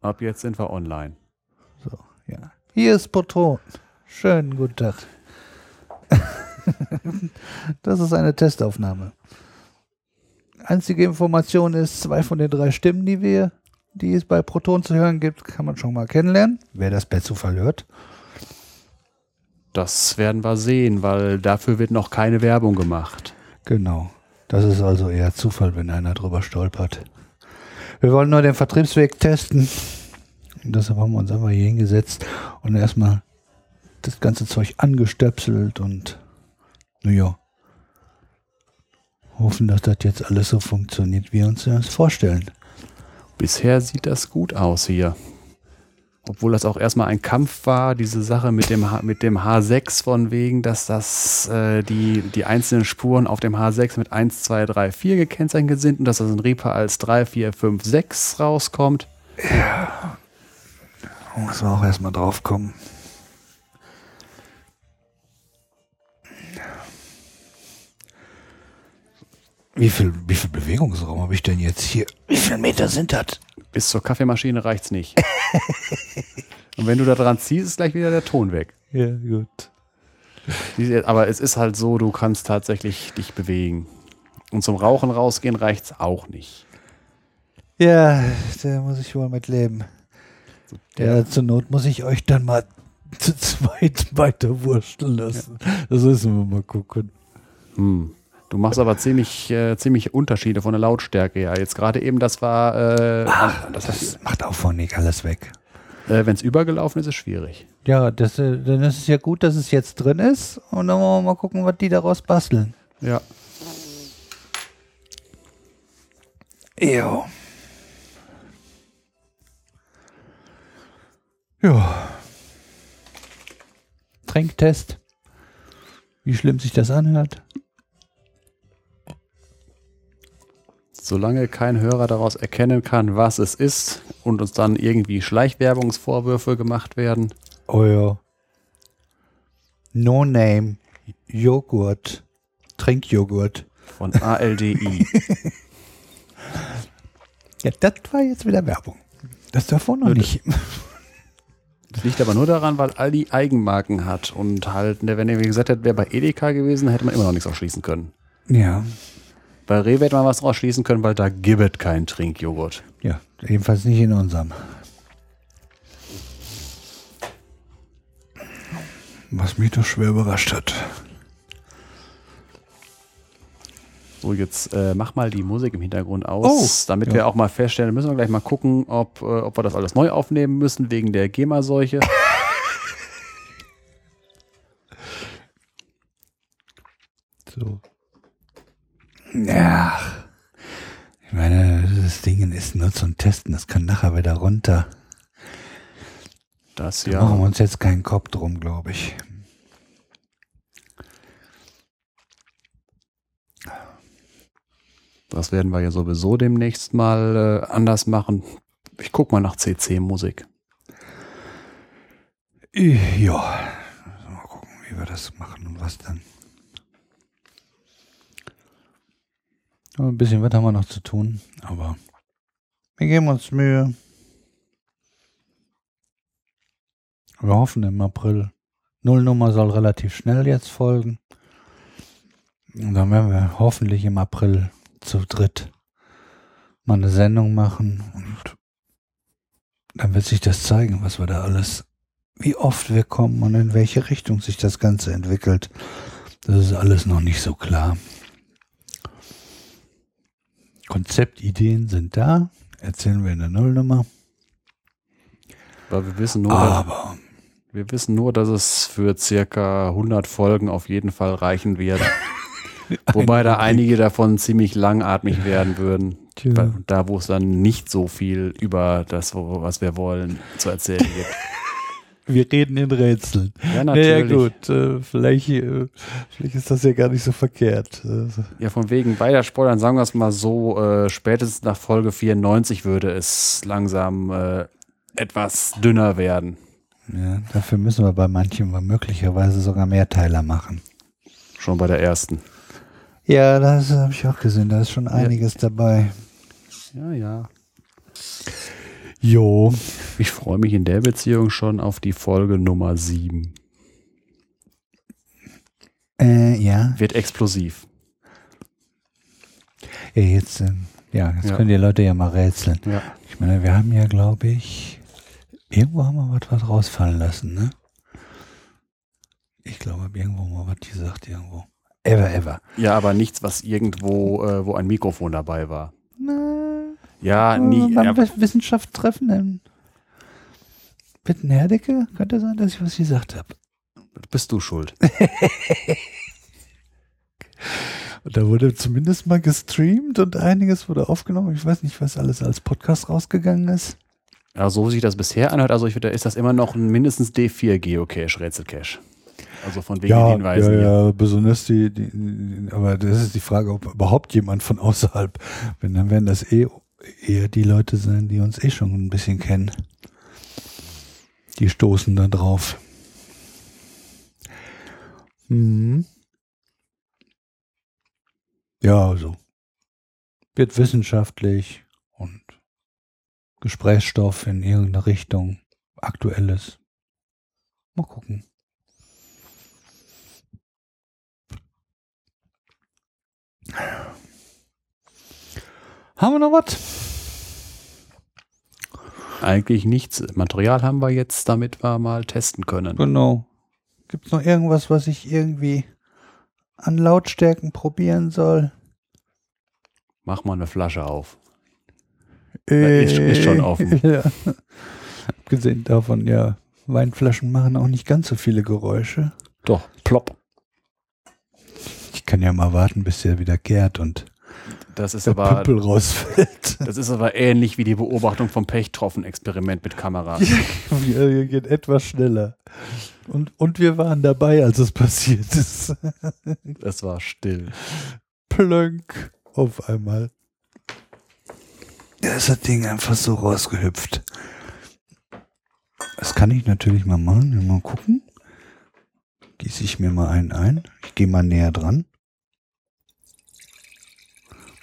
Ab jetzt sind wir online. So, ja. Hier ist Proton. Schönen guten Tag. das ist eine Testaufnahme. Einzige Information ist, zwei von den drei Stimmen, die wir, die es bei Proton zu hören gibt, kann man schon mal kennenlernen. Wer das per Zufall hört. Das werden wir sehen, weil dafür wird noch keine Werbung gemacht. Genau. Das ist also eher Zufall, wenn einer drüber stolpert. Wir wollen nur den Vertriebsweg testen. Deshalb haben wir uns einfach hier hingesetzt und erstmal das ganze Zeug angestöpselt und naja, hoffen, dass das jetzt alles so funktioniert, wie wir uns das vorstellen. Bisher sieht das gut aus hier. Obwohl das auch erstmal ein Kampf war, diese Sache mit dem, H mit dem H6 von wegen, dass das äh, die, die einzelnen Spuren auf dem H6 mit 1, 2, 3, 4 gekennzeichnet sind und dass das in Reaper als 3, 4, 5, 6 rauskommt. Ja. Muss man auch erstmal drauf kommen. Wie viel, wie viel Bewegungsraum habe ich denn jetzt hier? Wie viele Meter sind das? Bis zur Kaffeemaschine reicht's nicht. Und wenn du da dran ziehst, ist gleich wieder der Ton weg. Ja, gut. Aber es ist halt so, du kannst tatsächlich dich bewegen. Und zum Rauchen rausgehen reicht's auch nicht. Ja, da muss ich wohl mit leben. Ja, zur Not muss ich euch dann mal zu zweit weiter wursteln lassen. Das müssen wir mal gucken. Hm. Du machst aber ziemlich, äh, ziemlich Unterschiede von der Lautstärke. Ja, jetzt gerade eben, das war, äh, Ach, das das macht auch von nicht alles weg. äh, wenn es übergelaufen ist, ist schwierig. Ja, das, äh, dann ist es ja gut, dass es jetzt drin ist. Und dann wollen wir mal gucken, was die daraus basteln. Ja. Jo. Ja. Trinktest. Wie schlimm sich das anhört. Solange kein Hörer daraus erkennen kann, was es ist und uns dann irgendwie Schleichwerbungsvorwürfe gemacht werden. Oh ja. No Name. Joghurt. Trinkjoghurt. Von ALDI. Ja, das war jetzt wieder Werbung. Das davor noch Nö, nicht. Das liegt aber nur daran, weil Aldi Eigenmarken hat und halt, ne, wenn ihr wie gesagt hättet, wäre bei Edeka gewesen, hätte man immer noch nichts ausschließen können. Ja. Bei Rewe hätte man was draus schließen können, weil da gibt es keinen Trinkjoghurt. Ja, jedenfalls nicht in unserem. Was mich doch schwer überrascht hat. So, jetzt äh, mach mal die Musik im Hintergrund aus, Oh, damit ja. wir auch mal feststellen, müssen wir gleich mal gucken, ob, äh, ob wir das alles neu aufnehmen müssen wegen der GEMA-Seuche. So. Ja. Ich meine, das Ding ist nur zum Testen. Das kann nachher wieder runter. Das Da machen wir ja. uns jetzt keinen Kopf drum, glaube ich. Das werden wir ja sowieso demnächst mal äh, anders machen. Ich guck mal nach CC-Musik. Ja. Mal gucken, wie wir das machen und was dann. Ein bisschen was haben wir noch zu tun, aber wir geben uns Mühe. Wir hoffen im April. Nullnummer soll relativ schnell jetzt folgen. Und dann werden wir hoffentlich im April zu dritt mal eine Sendung machen und dann wird sich das zeigen, was wir da alles, wie oft wir kommen und in welche Richtung sich das Ganze entwickelt. Das ist alles noch nicht so klar. Konzeptideen sind da, erzählen wir in der Nullnummer. Weil wir wissen nur, Aber wir wissen nur, dass es für circa 100 Folgen auf jeden Fall reichen wird. Wobei da einige davon ziemlich langatmig werden würden. Tja. Da, wo es dann nicht so viel über das, was wir wollen, zu erzählen gibt. Wir reden in Rätseln. Ja, Naja, natürlich. gut, äh, vielleicht, äh, vielleicht ist das ja gar nicht so verkehrt. Äh, Ja, von wegen beider Spoilern, sagen wir es mal so, äh, spätestens nach Folge 94 würde es langsam äh, etwas dünner werden. ja, dafür müssen wir bei manchen möglicherweise sogar Mehrteiler machen. Schon bei der ersten. Ja, das habe ich auch gesehen. Da ist schon einiges dabei. Ja, ja. Jo. Ich freue mich in der Beziehung schon auf die Folge Nummer 7. Äh, ja. Wird explosiv. Ja, jetzt, ähm, ja, jetzt Ja. können die Leute ja mal rätseln. Ja. Ich meine, wir haben ja, glaube ich, irgendwo haben wir was, was rausfallen lassen, ne? Ich glaube, irgendwo mal was gesagt, irgendwo. Ever, ever. Ja, aber nichts, was irgendwo, äh, wo ein Mikrofon dabei war. Na, Ja, nie. beim Ja, Wi- Wissenschaftstreffen in Wittenherdecke könnte sein, dass ich was gesagt habe. bist du schuld. Und da wurde zumindest mal gestreamt und einiges wurde aufgenommen. Ich weiß nicht, was alles als Podcast rausgegangen ist. Ja, so wie sich das bisher anhört, also ich würde, ist das immer noch ein mindestens D4 Geocache, Rätselcache. Also von wegen Ja, Hinweisen. ja, hier. ja, besonders die, die, die, aber das ist die Frage, ob überhaupt jemand von außerhalb, wenn dann werden das eh eher die Leute sein, die uns eh schon ein bisschen kennen. Die stoßen da drauf. Mhm. Ja, also wird wissenschaftlich und Gesprächsstoff in irgendeine Richtung, aktuelles. Mal gucken. Haben wir noch was? Eigentlich nichts. Material haben wir jetzt, damit wir mal testen können. Genau. Gibt es noch irgendwas, was ich irgendwie an Lautstärken probieren soll? Mach mal eine Flasche auf. Äh, ist- ist schon offen. Ja. Abgesehen davon, ja, Weinflaschen machen auch nicht ganz so viele Geräusche. Doch, plopp. Ich kann ja mal warten, bis der wieder gärt und Das ist der aber, Püppel rausfällt. das ist aber ähnlich wie die Beobachtung vom Pechtroffen-Experiment mit Kamera. Wir geht etwas schneller. Und, und wir waren dabei, als es passiert ist. Es war still. Plönk auf einmal. Da ist das Ding einfach so rausgehüpft. Das kann ich natürlich mal machen. Mal gucken. Gieße ich mir mal einen ein. Ich gehe mal näher dran.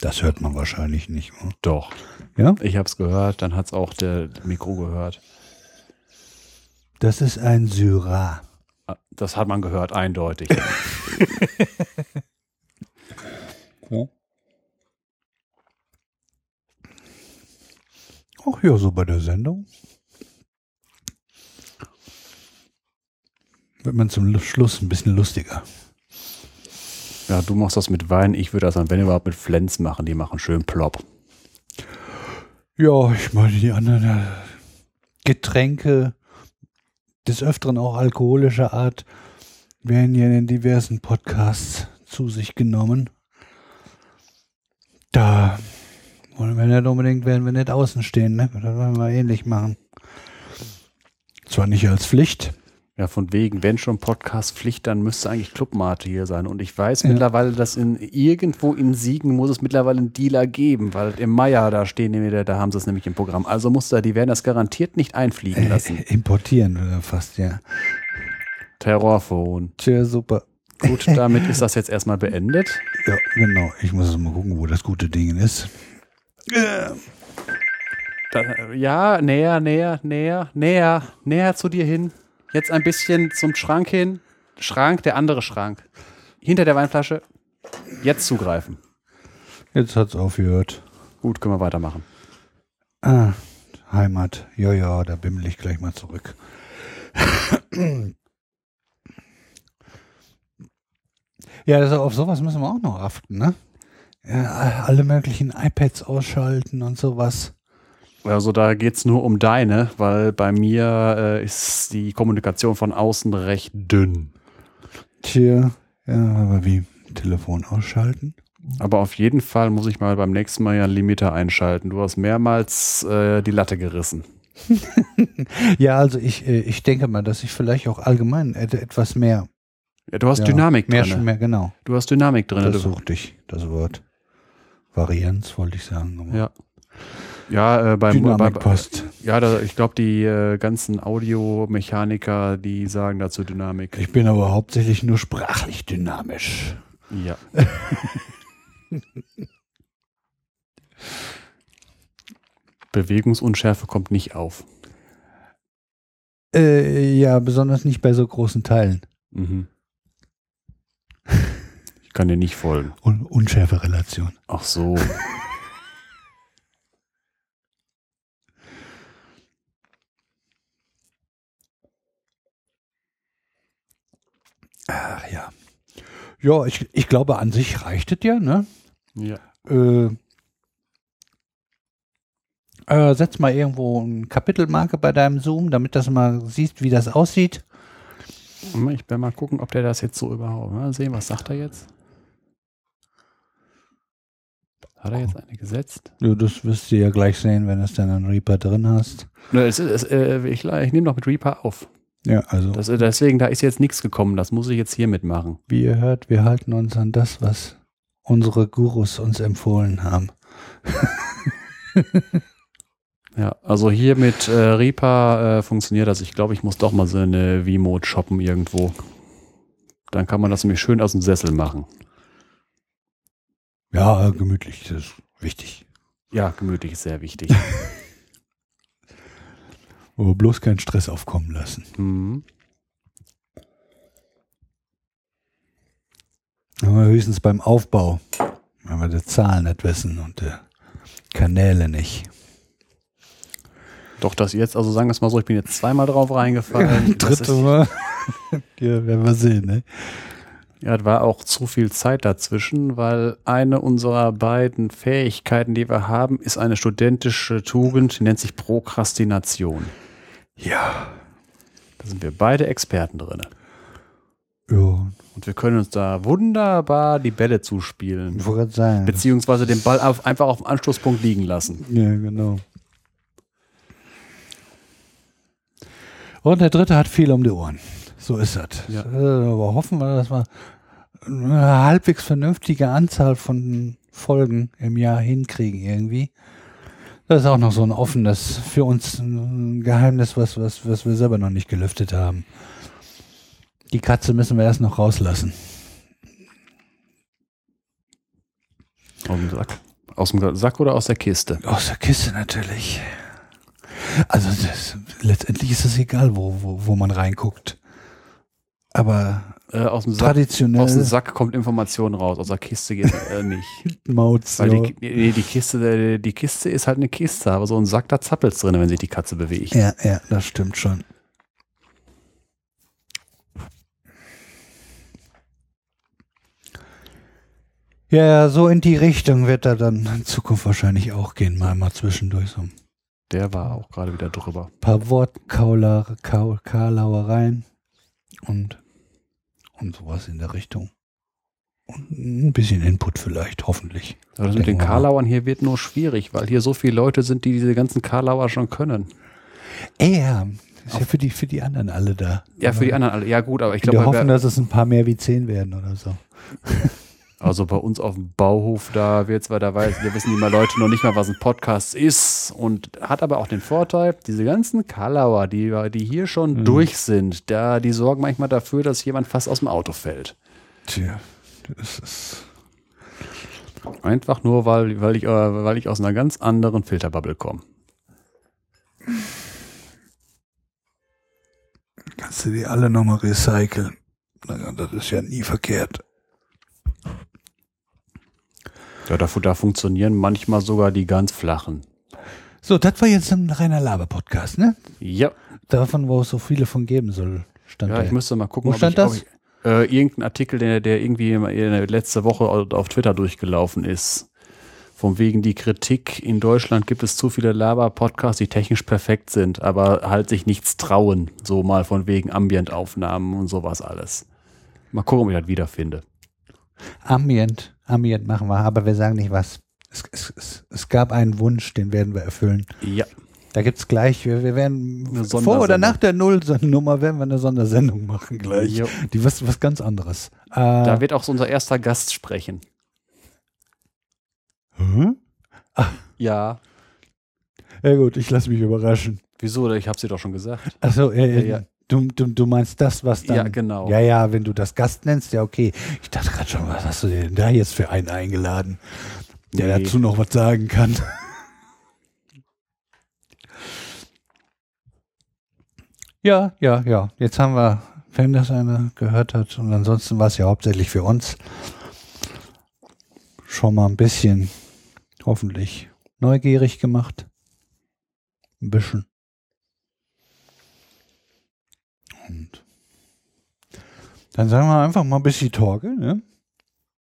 Das hört man wahrscheinlich nicht. Oder? Doch. Ja? Ich hab's gehört, dann hat's auch der Mikro gehört. Das ist ein Syrah. Ah, Das hat man gehört, eindeutig. Ach ja, so bei der Sendung. Wird man zum Schluss ein bisschen lustiger. Ja, du machst das mit Wein, ich würde das dann, wenn überhaupt, mit Flens machen. Die machen schön plopp. Ja, ich meine, die anderen äh, Getränke, des Öfteren auch alkoholischer Art, werden ja in diversen Podcasts zu sich genommen. Da wollen wir nicht unbedingt, werden wir nicht außen stehen, ne? Das wollen wir ähnlich machen. Zwar nicht als Pflicht. Ja, von wegen, wenn schon Podcast-Pflicht, dann müsste eigentlich Clubmate hier sein. Und ich weiß Ja. mittlerweile, dass in irgendwo in Siegen muss es mittlerweile einen Dealer geben, weil im Meier da stehen, da haben sie es nämlich im Programm. Also muss da, die werden das garantiert nicht einfliegen lassen. Äh, importieren wir fast, ja. Terrorphone. Tja, super. Gut, damit ist das jetzt erstmal beendet. Ja, genau. Ich muss mal gucken, wo das gute Ding ist. Da, ja, näher, näher, näher, näher, näher zu dir hin. Jetzt ein bisschen zum Schrank hin. Schrank, der andere Schrank. Hinter der Weinflasche. Jetzt zugreifen. Jetzt hat's aufgehört. Gut, können wir weitermachen. Ah, Heimat. Ja, ja, da bimmel ich gleich mal zurück. ja, also auf sowas müssen wir auch noch achten, ne? Ja, alle möglichen iPads ausschalten und sowas. Also da geht's nur um deine, weil bei mir äh, ist die Kommunikation von außen recht dünn. Tja, ja, aber wie? Telefon ausschalten? Aber auf jeden Fall muss ich mal beim nächsten Mal ja einen Limiter einschalten. Du hast mehrmals äh, die Latte gerissen. Ja, also ich, äh, ich denke mal, dass ich vielleicht auch allgemein et- etwas mehr. Ja, du hast ja, Dynamik mehr, drin. mehr, genau. Du hast Dynamik drin. Das suchte ich, das Wort. Varianz wollte ich sagen. aber ja. Ja, äh, beim, bei, ja da, ich glaube, die äh, ganzen Audiomechaniker, die sagen dazu Dynamik. Ich bin aber hauptsächlich nur sprachlich dynamisch. Ja. Bewegungsunschärfe kommt nicht auf. Äh, ja, besonders nicht bei so großen Teilen. Mhm. Ich kann dir nicht folgen. Un Unschärferelation. Ach so. Ja, ich, ich glaube, an sich reicht es ja, ne? ja. Äh, äh, setz mal irgendwo eine Kapitelmarke bei deinem Zoom, damit das mal siehst, wie das aussieht. Ich werde mal gucken, ob der das jetzt so überhaupt. Mal sehen, was sagt er jetzt? Hat er jetzt eine gesetzt? Ja, das wirst du ja gleich sehen, wenn du es dann an Reaper drin hast. Ne, es ist, es, äh, ich ich nehme noch mit Reaper auf. Ja, also Das, äh, deswegen, da ist jetzt nichts gekommen. Das muss ich jetzt hier mitmachen. wie ihr hört, wir halten uns an das, was unsere Gurus uns empfohlen haben. Ja, also hier mit äh, Reaper äh, funktioniert das. Ich glaube, ich muss doch mal so eine V-Mode shoppen irgendwo. Dann kann man das nämlich schön aus dem Sessel machen. Ja, gemütlich, das ist wichtig. Ja, gemütlich ist sehr wichtig. Aber bloß keinen Stress aufkommen lassen. mhm. Aber höchstens beim Aufbau, wenn wir die Zahlen nicht wissen und die Kanäle nicht. Doch, das jetzt, also sagen wir es mal so, ich bin jetzt zweimal drauf reingefallen. Das Dritte Mal. ja, werden wir sehen, ne? ja, es war auch zu viel Zeit dazwischen, weil eine unserer beiden Fähigkeiten, die wir haben, ist eine studentische Tugend, die nennt sich Prokrastination. Ja. Da sind wir beide Experten drin. Ja, Und wir können uns da wunderbar die Bälle zuspielen. ich wollte sagen. Beziehungsweise den Ball auf, einfach auf dem Anschlusspunkt liegen lassen. Ja, genau. Und der dritte hat viel um die Ohren. So ist das. Ja. Äh, Aber hoffen wir, dass wir eine halbwegs vernünftige Anzahl von Folgen im Jahr hinkriegen irgendwie. Das ist auch noch so ein offenes, für uns ein Geheimnis, was, was, was wir selber noch nicht gelüftet haben. Die Katze müssen wir erst noch rauslassen. Aus dem Sack. Aus dem Sack oder aus der Kiste? Aus der Kiste natürlich. Also das, letztendlich ist es egal, wo, wo, wo man reinguckt. Aber Äh, aus, dem Sack, traditionell aus dem Sack kommt Information raus, aus der Kiste geht äh, nicht. Maut's, Weil die, nee, die, Kiste, die Kiste ist halt eine Kiste, aber so ein Sack, da zappelt's drin, wenn sich die Katze bewegt. ja, ja, das stimmt schon. Ja, ja, so in die Richtung wird er dann in Zukunft wahrscheinlich auch gehen, mal mal zwischendurch so ein Der war auch gerade wieder drüber. paar Wortkaulauereien und, und sowas in der Richtung. Und ein bisschen Input vielleicht, hoffentlich. Aber das mit den wir. Karlauern hier wird nur schwierig, weil hier so viele Leute sind, die diese ganzen Karlauer schon können. Ey, ja, ist ja für die, für die anderen alle da. Ja, für die anderen alle. Ja, gut, aber ich Wir glaube, hoffen, dass es ein paar mehr wie zehn werden oder so. also bei uns auf dem Bauhof, da wird zwar da weiß, wir wissen die mal Leute noch nicht mal, was ein Podcast ist und hat aber auch den Vorteil, diese ganzen Karlauer, die, die hier schon Mhm. durch sind, da, die sorgen manchmal dafür, dass jemand fast aus dem Auto fällt. Tja, das ist. Einfach nur, weil, weil, ich, äh, weil ich aus einer ganz anderen Filterbubble komme. Kannst du die alle nochmal recyceln? Das ist ja nie verkehrt. Ja, da, da funktionieren manchmal sogar die ganz flachen. So, das war jetzt ein reiner Laber-Podcast, ne? Ja, Davon, wo es so viele von geben soll, stand ja da. ich müsste mal gucken, Wo stand ich, das? ich äh, irgendein Artikel, der, der irgendwie letzte Woche auf Twitter durchgelaufen ist. Von wegen die Kritik, in Deutschland gibt es zu viele Laber-Podcasts, die technisch perfekt sind, aber halt sich nichts trauen. So mal von wegen Ambient-Aufnahmen und sowas alles. Mal gucken, ob ich das wiederfinde. Ambient. Ambient machen wir, aber wir sagen nicht was. Es, es, es, es gab einen Wunsch, den werden wir erfüllen. Ja, Da gibt's gleich, wir, wir werden vor oder nach der Nullnummer werden wir eine Sondersendung machen gleich. Jo. Die was, was ganz anderes. Äh, da wird auch so unser erster Gast sprechen. Hä? Ja. Ja gut, ich lasse mich überraschen. Wieso? Ich habe sie doch schon gesagt. Achso, äh, Ja, ja. Du, du, du meinst das, was dann. Ja, genau. Ja, ja, wenn du das Gast nennst, ja, okay. Ich dachte gerade schon, was hast du denn da jetzt für einen eingeladen, der nee. dazu noch was sagen kann? ja, ja, ja. Jetzt haben wir, wenn das einer gehört hat, und ansonsten war es ja hauptsächlich für uns schon mal ein bisschen, hoffentlich, neugierig gemacht. Ein bisschen. Und dann sagen wir einfach mal bis die Torge, ne?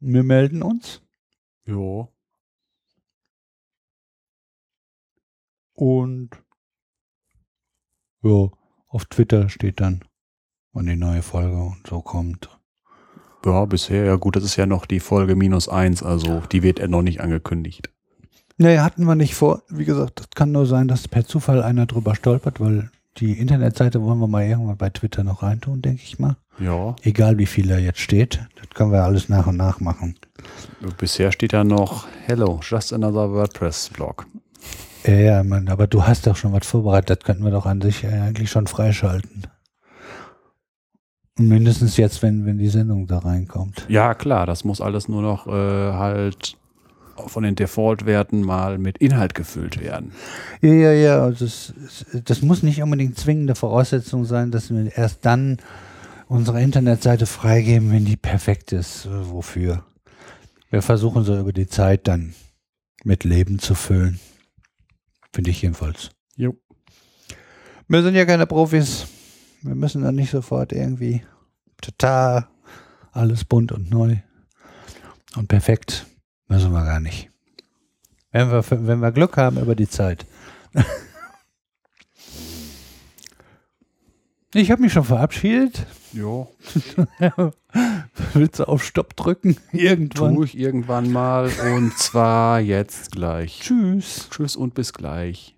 Wir melden uns. Jo. Und ja, auf Twitter steht dann, wann die neue Folge und so kommt. Ja, bisher, ja gut, das ist ja noch die Folge minus eins, also die wird er noch nicht angekündigt. Nee, hatten wir nicht vor. Wie gesagt, das kann nur sein, dass per Zufall einer drüber stolpert, weil die Internetseite wollen wir mal irgendwann bei Twitter noch reintun, denke ich mal. Ja. Egal wie viel da jetzt steht, das können wir alles nach und nach machen. Bisher steht ja noch Hello, just another WordPress-Blog. Ja, ja, Mann, aber du hast doch schon was vorbereitet, das könnten wir doch an sich eigentlich schon freischalten. Und mindestens jetzt, wenn, wenn die Sendung da reinkommt. Ja, klar, das muss alles nur noch äh, halt von den Default-Werten mal mit Inhalt gefüllt werden. Ja, ja, ja. Also das, das muss nicht unbedingt zwingende Voraussetzung sein, dass wir erst dann unsere Internetseite freigeben, wenn die perfekt ist. Wofür? Wir versuchen so über die Zeit dann mit Leben zu füllen. Finde ich jedenfalls. Jo. Wir sind ja keine Profis. Wir müssen dann nicht sofort irgendwie total alles bunt und neu und perfekt. Müssen wir gar nicht. Wenn wir, wenn wir Glück haben über die Zeit. Ich habe mich schon verabschiedet. Jo. Willst du auf Stopp drücken? Irgendwann. Tue ich irgendwann mal und zwar jetzt gleich. Tschüss. Tschüss und bis gleich.